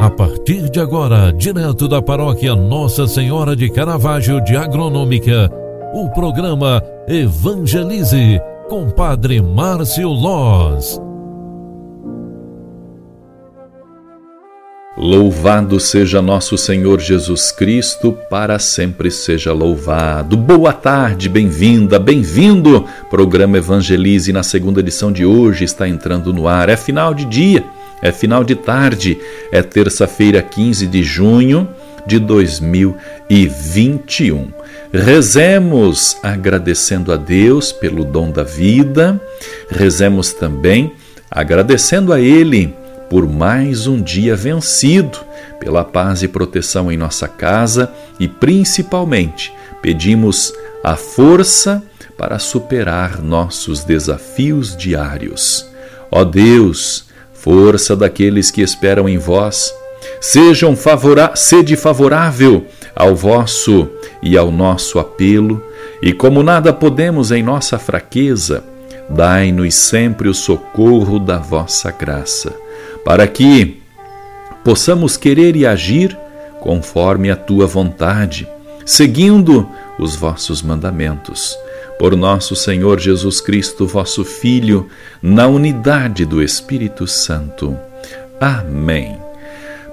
A partir de agora, direto da paróquia Nossa Senhora de Caravaggio de Agronômica, o programa Evangelize com Padre Márcio Loz. Louvado seja nosso Senhor Jesus Cristo, para sempre seja louvado. Boa tarde, bem-vinda, bem-vindo. Programa Evangelize na segunda edição de hoje está entrando no ar. É final de dia é final de tarde, é terça-feira, 15 de junho de 2021. Rezemos agradecendo a Deus pelo dom da vida, rezemos também agradecendo a Ele por mais um dia vencido, pela paz e proteção em nossa casa e principalmente pedimos a força para superar nossos desafios diários. Ó Deus, força daqueles que esperam em vós. Sejam favora sede favorável ao vosso e ao nosso apelo, e como nada podemos em nossa fraqueza, dai-nos sempre o socorro da vossa graça, para que possamos querer e agir conforme a tua vontade, seguindo os vossos mandamentos por nosso Senhor Jesus Cristo, vosso Filho, na unidade do Espírito Santo. Amém.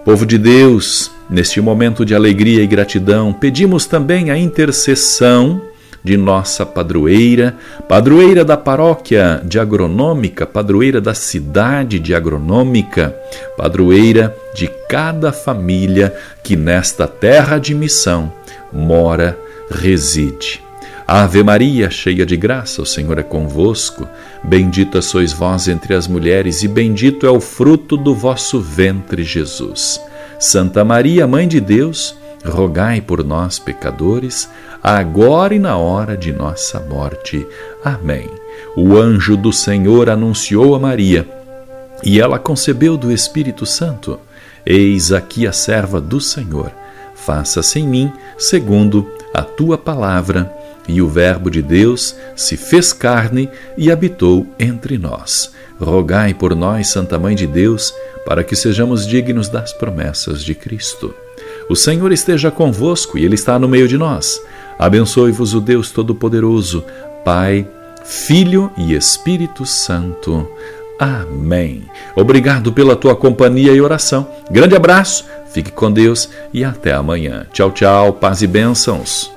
Povo de Deus, neste momento de alegria e gratidão, pedimos também a intercessão de nossa padroeira, padroeira da paróquia de Agronômica, padroeira da cidade de Agronômica, padroeira de cada família que nesta terra de missão mora, reside. Ave Maria, cheia de graça, o Senhor é convosco. Bendita sois vós entre as mulheres, e bendito é o fruto do vosso ventre, Jesus. Santa Maria, Mãe de Deus, rogai por nós, pecadores, agora e na hora de nossa morte. Amém. O anjo do Senhor anunciou a Maria, e ela concebeu do Espírito Santo. Eis aqui a serva do Senhor. Faça-se em mim segundo a tua palavra e o Verbo de Deus se fez carne e habitou entre nós. Rogai por nós, Santa Mãe de Deus, para que sejamos dignos das promessas de Cristo. O Senhor esteja convosco e Ele está no meio de nós. Abençoe-vos o Deus Todo-Poderoso, Pai, Filho e Espírito Santo. Amém. Obrigado pela tua companhia e oração. Grande abraço, fique com Deus e até amanhã. Tchau, tchau, paz e bênçãos.